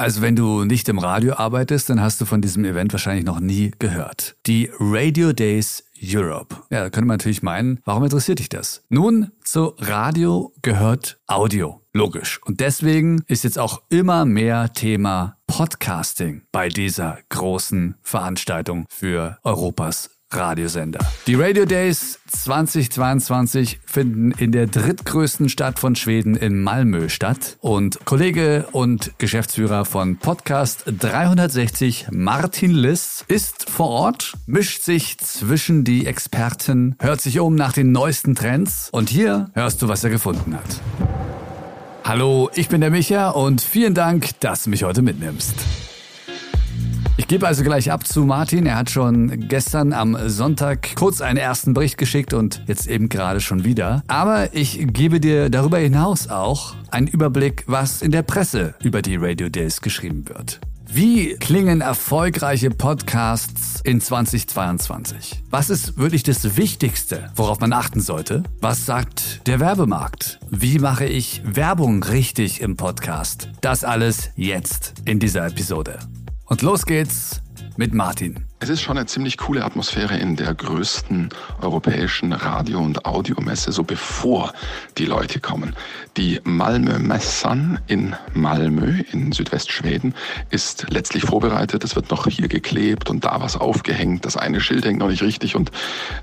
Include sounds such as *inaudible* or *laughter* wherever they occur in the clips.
Also wenn du nicht im Radio arbeitest, dann hast du von diesem Event wahrscheinlich noch nie gehört. Die Radio Days Europe. Ja, da könnte man natürlich meinen, warum interessiert dich das? Nun, zu Radio gehört Audio. Logisch. Und deswegen ist jetzt auch immer mehr Thema Podcasting bei dieser großen Veranstaltung für Europas Radiosender. Die Radio Days 2022 finden in der drittgrößten Stadt von Schweden in Malmö statt und Kollege und Geschäftsführer von Podcast 360 Martin Liss ist vor Ort, mischt sich zwischen die Experten, hört sich um nach den neuesten Trends und hier hörst du, was er gefunden hat. Hallo, ich bin der Micha und vielen Dank, dass du mich heute mitnimmst. Gebe also gleich ab zu Martin. Er hat schon gestern am Sonntag kurz einen ersten Bericht geschickt und jetzt eben gerade schon wieder. Aber ich gebe dir darüber hinaus auch einen Überblick, was in der Presse über die Radio Days geschrieben wird. Wie klingen erfolgreiche Podcasts in 2022? Was ist wirklich das Wichtigste, worauf man achten sollte? Was sagt der Werbemarkt? Wie mache ich Werbung richtig im Podcast? Das alles jetzt in dieser Episode. Und los geht's mit Martin. Es ist schon eine ziemlich coole Atmosphäre in der größten europäischen Radio- und Audiomesse, so bevor die Leute kommen. Die Malmö Messan in Malmö in Südwestschweden ist letztlich vorbereitet. Es wird noch hier geklebt und da was aufgehängt. Das eine Schild hängt noch nicht richtig und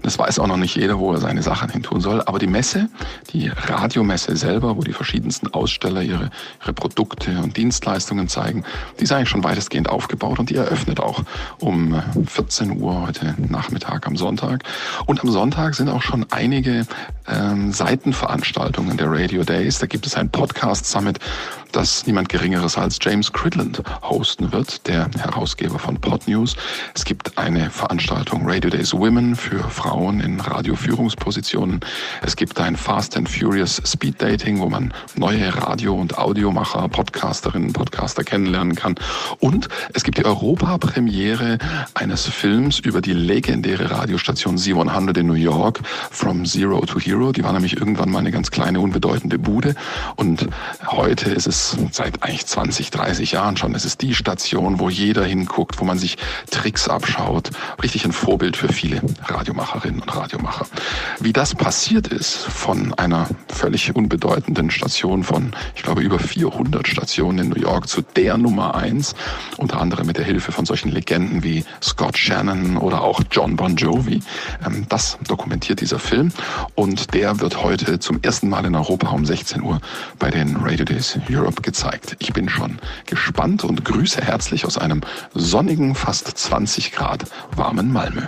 das weiß auch noch nicht jeder, wo er seine Sachen hin tun soll. Aber die Messe, die Radiomesse selber, wo die verschiedensten Aussteller ihre, ihre Produkte und Dienstleistungen zeigen, die ist eigentlich schon weitestgehend aufgebaut und die eröffnet auch um 14 Uhr heute Nachmittag am Sonntag. Und am Sonntag sind auch schon einige ähm, Seitenveranstaltungen der Radio Days. Da gibt es ein Podcast Summit, das niemand Geringeres als James Cridland hosten wird, der Herausgeber von Pod News. Es gibt eine Veranstaltung Radio Days Women für Frauen in Radioführungspositionen. Es gibt ein Fast and Furious Speed Dating, wo man neue Radio- und Audiomacher, Podcasterinnen, Podcaster kennenlernen kann. Und es gibt die Europapremiere eines Films über die legendäre Radiostation Z100 in New York, From Zero to Hero. Die war nämlich irgendwann mal eine ganz kleine, unbedeutende Bude. Und heute ist es seit eigentlich 20, 30 Jahren schon. Es ist die Station, wo jeder hinguckt, wo man sich Tricks abschaut. Richtig ein Vorbild für viele Radiomacherinnen und Radiomacher. Wie das passiert ist von einer völlig unbedeutenden Station von, ich glaube, über 400 Stationen in New York zu der Nummer eins, unter anderem mit der Hilfe von solchen Legenden wie Scott Shannon oder auch John Bon Jovi. Ähm, das dokumentiert dieser Film und der wird heute zum ersten Mal in Europa um 16 Uhr bei den Radio Days Europe Europe gezeigt. Ich bin schon gespannt und grüße herzlich aus einem sonnigen, fast 20 Grad warmen Malmö.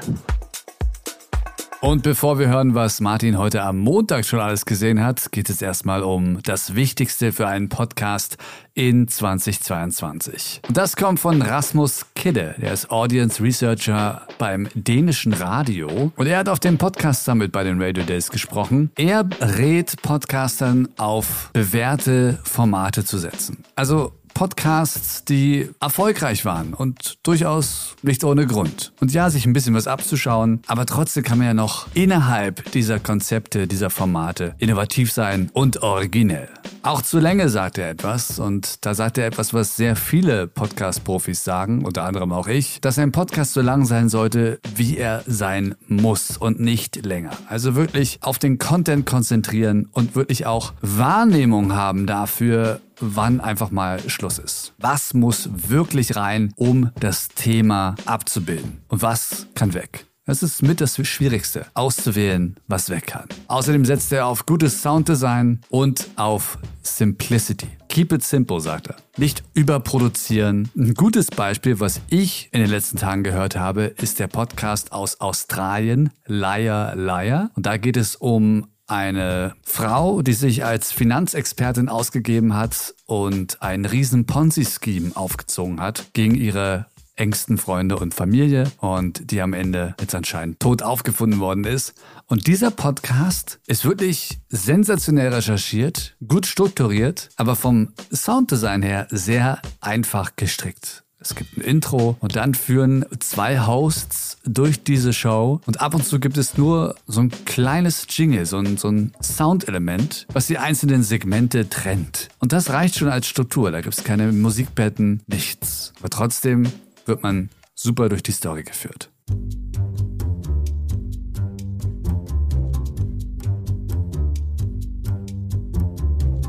Und bevor wir hören, was Martin heute am Montag schon alles gesehen hat, geht es erstmal um das Wichtigste für einen Podcast in 2022. Und das kommt von Rasmus Kidde, der ist Audience Researcher beim dänischen Radio. Und er hat auf dem Podcast Summit bei den Radio Days gesprochen. Er rät Podcastern auf bewährte Formate zu setzen. Also Podcasts, die erfolgreich waren und durchaus nicht ohne Grund. Und ja, sich ein bisschen was abzuschauen, aber trotzdem kann man ja noch innerhalb dieser Konzepte, dieser Formate innovativ sein und originell. Auch zur Länge sagt er etwas und da sagt er etwas, was sehr viele Podcast-Profis sagen, unter anderem auch ich, dass ein Podcast so lang sein sollte, wie er sein muss und nicht länger. Also wirklich auf den Content konzentrieren und wirklich auch Wahrnehmung haben dafür, wann einfach mal Schluss ist. Was muss wirklich rein, um das Thema abzubilden? Und was kann weg? Das ist mit das Schwierigste, auszuwählen, was weg kann. Außerdem setzt er auf gutes Sounddesign und auf Simplicity. Keep it simple, sagt er. Nicht überproduzieren. Ein gutes Beispiel, was ich in den letzten Tagen gehört habe, ist der Podcast aus Australien, Liar Liar. Und da geht es um eine Frau, die sich als Finanzexpertin ausgegeben hat und einen riesen Ponzi-Scheme aufgezogen hat gegen ihre engsten Freunde und Familie und die am Ende jetzt anscheinend tot aufgefunden worden ist. Und dieser Podcast ist wirklich sensationell recherchiert, gut strukturiert, aber vom Sounddesign her sehr einfach gestrickt. Es gibt ein Intro und dann führen zwei Hosts durch diese Show und ab und zu gibt es nur so ein kleines Jingle, so ein, so ein Soundelement, was die einzelnen Segmente trennt. Und das reicht schon als Struktur. Da gibt es keine Musikbetten, nichts. Aber trotzdem wird man super durch die Story geführt.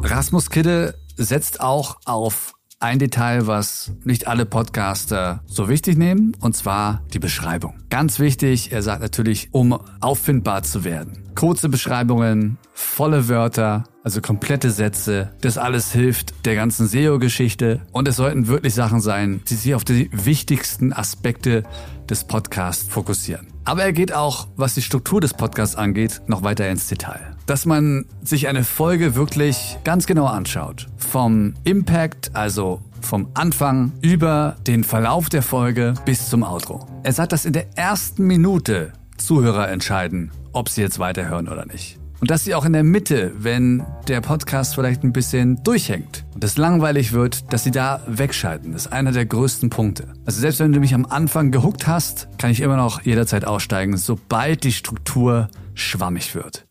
Rasmus Kidde setzt auch auf ein Detail, was nicht alle Podcaster so wichtig nehmen, und zwar die Beschreibung. Ganz wichtig, er sagt natürlich, um auffindbar zu werden. Kurze Beschreibungen, volle Wörter, also komplette Sätze. Das alles hilft der ganzen SEO-Geschichte. Und es sollten wirklich Sachen sein, die sich auf die wichtigsten Aspekte des Podcasts fokussieren. Aber er geht auch, was die Struktur des Podcasts angeht, noch weiter ins Detail dass man sich eine Folge wirklich ganz genau anschaut. Vom Impact, also vom Anfang über den Verlauf der Folge bis zum Outro. Er sagt, dass in der ersten Minute Zuhörer entscheiden, ob sie jetzt weiterhören oder nicht. Und dass sie auch in der Mitte, wenn der Podcast vielleicht ein bisschen durchhängt und es langweilig wird, dass sie da wegschalten. Das ist einer der größten Punkte. Also selbst wenn du mich am Anfang gehuckt hast, kann ich immer noch jederzeit aussteigen, sobald die Struktur schwammig wird.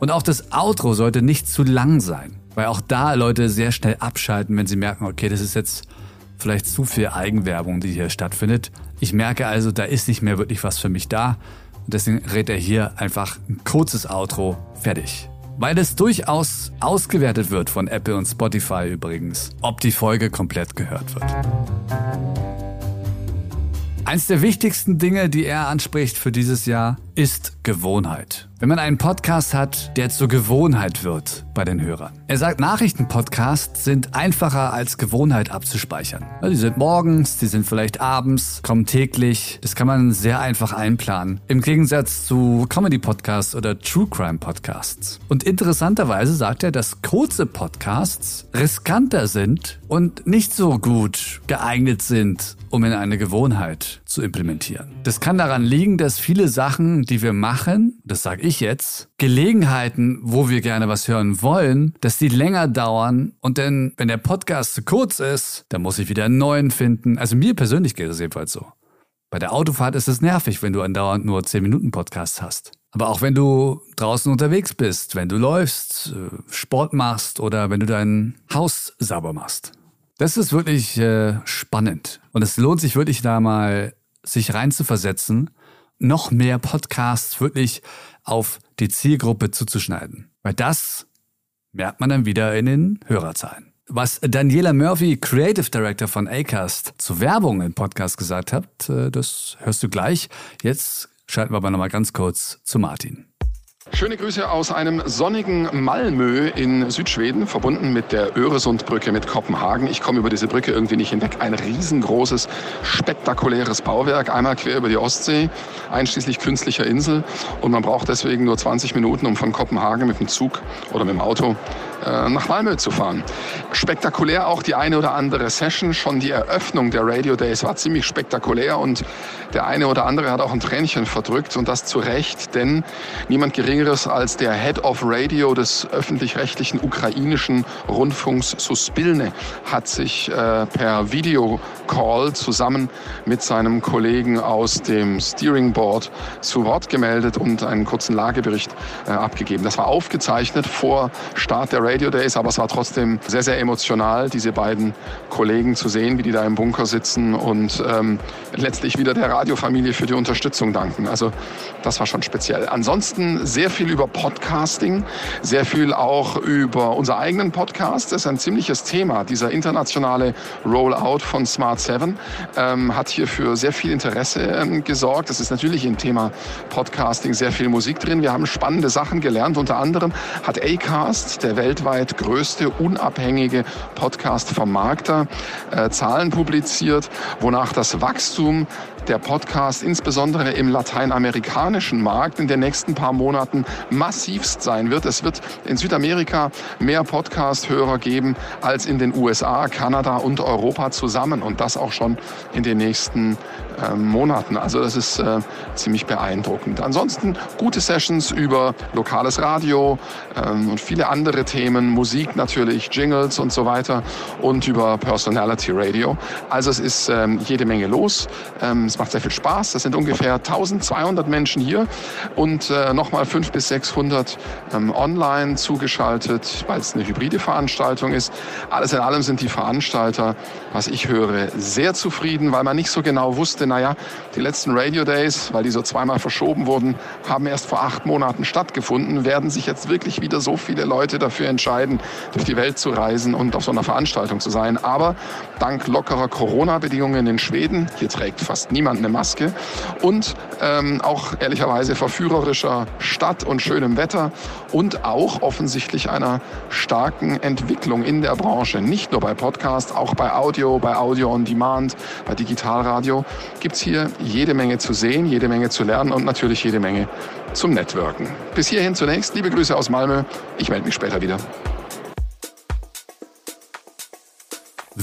Und auch das Outro sollte nicht zu lang sein, weil auch da Leute sehr schnell abschalten, wenn sie merken, okay, das ist jetzt vielleicht zu viel Eigenwerbung, die hier stattfindet. Ich merke also, da ist nicht mehr wirklich was für mich da. Und deswegen rät er hier einfach ein kurzes Outro fertig. Weil es durchaus ausgewertet wird von Apple und Spotify übrigens, ob die Folge komplett gehört wird. Eins der wichtigsten Dinge, die er anspricht für dieses Jahr, ist Gewohnheit. Wenn man einen Podcast hat, der zur Gewohnheit wird bei den Hörern. Er sagt, Nachrichtenpodcasts sind einfacher als Gewohnheit abzuspeichern. Die sind morgens, die sind vielleicht abends, kommen täglich. Das kann man sehr einfach einplanen. Im Gegensatz zu Comedy-Podcasts oder True Crime-Podcasts. Und interessanterweise sagt er, dass kurze Podcasts riskanter sind und nicht so gut geeignet sind, um in eine Gewohnheit zu implementieren. Das kann daran liegen, dass viele Sachen, die wir machen, das sage ich jetzt, Gelegenheiten, wo wir gerne was hören wollen, dass die länger dauern und denn, wenn der Podcast zu kurz ist, dann muss ich wieder einen neuen finden. Also mir persönlich geht es jedenfalls so. Bei der Autofahrt ist es nervig, wenn du andauernd nur 10 Minuten Podcast hast. Aber auch wenn du draußen unterwegs bist, wenn du läufst, äh, Sport machst oder wenn du dein Haus sauber machst. Das ist wirklich äh, spannend. Und es lohnt sich wirklich da mal, sich reinzuversetzen, noch mehr Podcasts wirklich auf die Zielgruppe zuzuschneiden. Weil das merkt man dann wieder in den Hörerzahlen. Was Daniela Murphy, Creative Director von Acast, zu Werbung im Podcast gesagt hat, äh, das hörst du gleich. Jetzt schalten wir aber nochmal ganz kurz zu Martin. Schöne Grüße aus einem sonnigen Malmö in Südschweden, verbunden mit der Öresundbrücke mit Kopenhagen. Ich komme über diese Brücke irgendwie nicht hinweg. Ein riesengroßes, spektakuläres Bauwerk, einmal quer über die Ostsee, einschließlich künstlicher Insel. Und man braucht deswegen nur 20 Minuten, um von Kopenhagen mit dem Zug oder mit dem Auto äh, nach Malmö zu fahren. Spektakulär auch die eine oder andere Session. Schon die Eröffnung der Radio Days war ziemlich spektakulär und der eine oder andere hat auch ein Tränchen verdrückt und das zu Recht, denn niemand Geringeres als der Head of Radio des öffentlich-rechtlichen ukrainischen Rundfunks Suspilne hat sich äh, per Videocall zusammen mit seinem Kollegen aus dem Steering Board zu Wort gemeldet und einen kurzen Lagebericht äh, abgegeben. Das war aufgezeichnet vor Start der Radio Days, aber es war trotzdem sehr, sehr emotional, diese beiden Kollegen zu sehen, wie die da im Bunker sitzen und ähm, letztlich wieder der Radiofamilie für die Unterstützung danken. Also das war schon speziell. Ansonsten sehr viel über Podcasting, sehr viel auch über unser eigenen Podcast. Das ist ein ziemliches Thema. Dieser internationale Rollout von Smart 7 ähm, hat hier für sehr viel Interesse ähm, gesorgt. Es ist natürlich im Thema Podcasting sehr viel Musik drin. Wir haben spannende Sachen gelernt. Unter anderem hat Acast, der weltweit größte unabhängige Podcast-Vermarkter, äh, Zahlen publiziert, wonach das Wachstum der Podcast insbesondere im lateinamerikanischen Markt in den nächsten paar Monaten massivst sein wird. Es wird in Südamerika mehr Podcast-Hörer geben als in den USA, Kanada und Europa zusammen und das auch schon in den nächsten äh, Monaten. Also das ist äh, ziemlich beeindruckend. Ansonsten gute Sessions über lokales Radio ähm, und viele andere Themen, Musik natürlich, Jingles und so weiter und über Personality Radio. Also es ist ähm, jede Menge los. Ähm, es macht sehr viel Spaß. Das sind ungefähr 1200 Menschen hier und äh, nochmal 500 bis 600 ähm, online zugeschaltet, weil es eine hybride Veranstaltung ist. Alles in allem sind die Veranstalter, was ich höre, sehr zufrieden, weil man nicht so genau wusste, naja, die letzten Radio Days, weil die so zweimal verschoben wurden, haben erst vor acht Monaten stattgefunden. Werden sich jetzt wirklich wieder so viele Leute dafür entscheiden, durch die Welt zu reisen und auf so einer Veranstaltung zu sein? Aber dank lockerer Corona-Bedingungen in Schweden, hier trägt fast niemand eine Maske, und ähm, auch ehrlicherweise verführerischer Stadt und schönem Wetter und auch offensichtlich einer starken Entwicklung in der Branche, nicht nur bei Podcast, auch bei Audio, bei Audio on Demand, bei Digitalradio, gibt es hier jede Menge zu sehen, jede Menge zu lernen und natürlich jede Menge zum Networken. Bis hierhin zunächst liebe Grüße aus Malmö. Ich melde mich später wieder.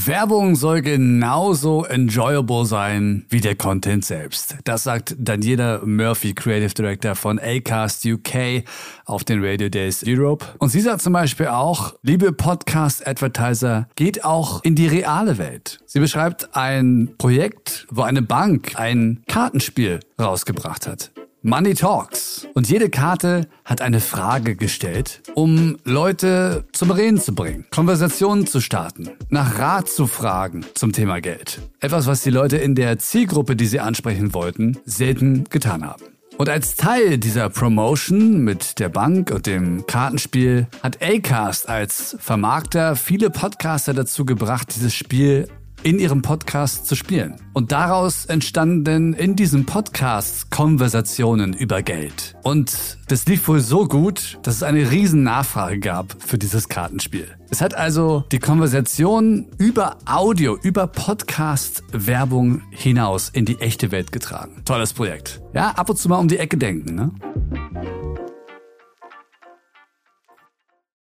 Werbung soll genauso enjoyable sein wie der Content selbst. Das sagt Daniela Murphy, Creative Director von Acast UK auf den Radio Days Europe. Und sie sagt zum Beispiel auch, liebe Podcast-Advertiser, geht auch in die reale Welt. Sie beschreibt ein Projekt, wo eine Bank ein Kartenspiel rausgebracht hat. Money Talks. Und jede Karte hat eine Frage gestellt, um Leute zum Reden zu bringen, Konversationen zu starten, nach Rat zu fragen zum Thema Geld. Etwas, was die Leute in der Zielgruppe, die sie ansprechen wollten, selten getan haben. Und als Teil dieser Promotion mit der Bank und dem Kartenspiel hat Acast als Vermarkter viele Podcaster dazu gebracht, dieses Spiel in ihrem Podcast zu spielen. Und daraus entstanden in diesem Podcast Konversationen über Geld. Und das lief wohl so gut, dass es eine riesen Nachfrage gab für dieses Kartenspiel. Es hat also die Konversation über Audio, über Podcast-Werbung hinaus in die echte Welt getragen. Tolles Projekt. Ja, ab und zu mal um die Ecke denken, ne?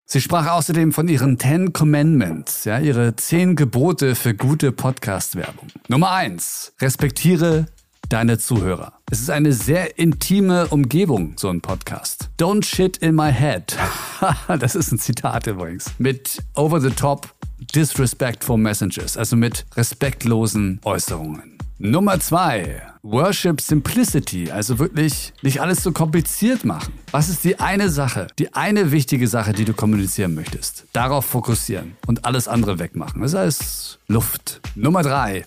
Sie sprach außerdem von ihren Ten Commandments, ja, ihre zehn Gebote für gute Podcast-Werbung. Nummer eins: Respektiere deine Zuhörer. Es ist eine sehr intime Umgebung, so ein Podcast. Don't shit in my head. *laughs* das ist ein Zitat übrigens. Mit over the top disrespectful messages, also mit respektlosen Äußerungen. Nummer zwei, Worship Simplicity, also wirklich nicht alles so kompliziert machen. Was ist die eine Sache, die eine wichtige Sache, die du kommunizieren möchtest? Darauf fokussieren und alles andere wegmachen. Das heißt Luft. Nummer drei,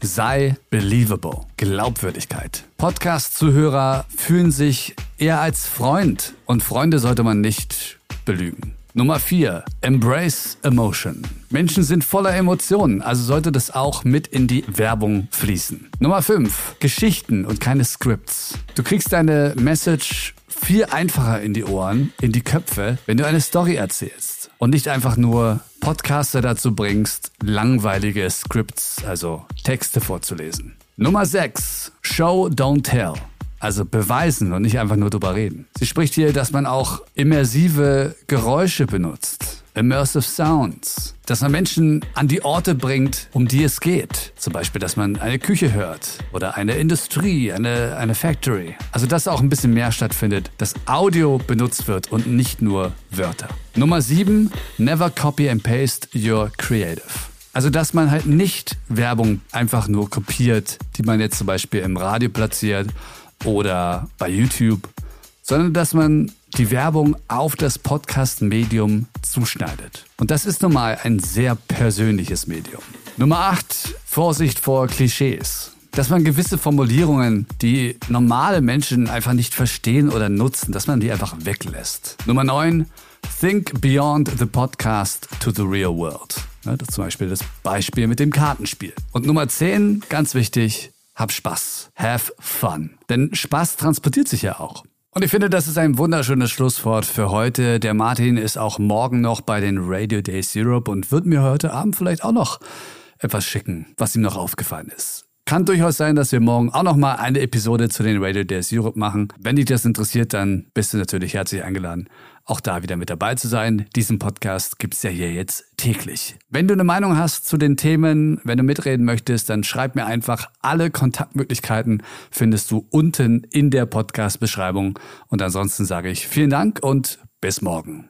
sei believable. Glaubwürdigkeit. Podcast-Zuhörer fühlen sich eher als Freund und Freunde sollte man nicht belügen. Nummer 4. Embrace Emotion. Menschen sind voller Emotionen, also sollte das auch mit in die Werbung fließen. Nummer 5. Geschichten und keine Scripts. Du kriegst deine Message viel einfacher in die Ohren, in die Köpfe, wenn du eine Story erzählst und nicht einfach nur Podcaster dazu bringst, langweilige Scripts, also Texte vorzulesen. Nummer 6. Show, don't tell. Also beweisen und nicht einfach nur drüber reden. Sie spricht hier, dass man auch immersive Geräusche benutzt. Immersive Sounds. Dass man Menschen an die Orte bringt, um die es geht. Zum Beispiel, dass man eine Küche hört oder eine Industrie, eine, eine Factory. Also, dass auch ein bisschen mehr stattfindet, dass Audio benutzt wird und nicht nur Wörter. Nummer 7. Never copy and paste your creative. Also, dass man halt nicht Werbung einfach nur kopiert, die man jetzt zum Beispiel im Radio platziert oder bei YouTube, sondern dass man die Werbung auf das Podcast-Medium zuschneidet. Und das ist nun mal ein sehr persönliches Medium. Nummer 8. Vorsicht vor Klischees. Dass man gewisse Formulierungen, die normale Menschen einfach nicht verstehen oder nutzen, dass man die einfach weglässt. Nummer 9. Think beyond the podcast to the real world. Ja, zum Beispiel das Beispiel mit dem Kartenspiel. Und Nummer 10, ganz wichtig, hab Spaß. Have fun. Denn Spaß transportiert sich ja auch. Und ich finde, das ist ein wunderschönes Schlusswort für heute. Der Martin ist auch morgen noch bei den Radio Days Europe und wird mir heute Abend vielleicht auch noch etwas schicken, was ihm noch aufgefallen ist. Kann durchaus sein, dass wir morgen auch nochmal eine Episode zu den Radio Days Europe machen. Wenn dich das interessiert, dann bist du natürlich herzlich eingeladen, auch da wieder mit dabei zu sein. Diesen Podcast gibt es ja hier jetzt täglich. Wenn du eine Meinung hast zu den Themen, wenn du mitreden möchtest, dann schreib mir einfach. Alle Kontaktmöglichkeiten findest du unten in der Podcast-Beschreibung. Und ansonsten sage ich vielen Dank und bis morgen.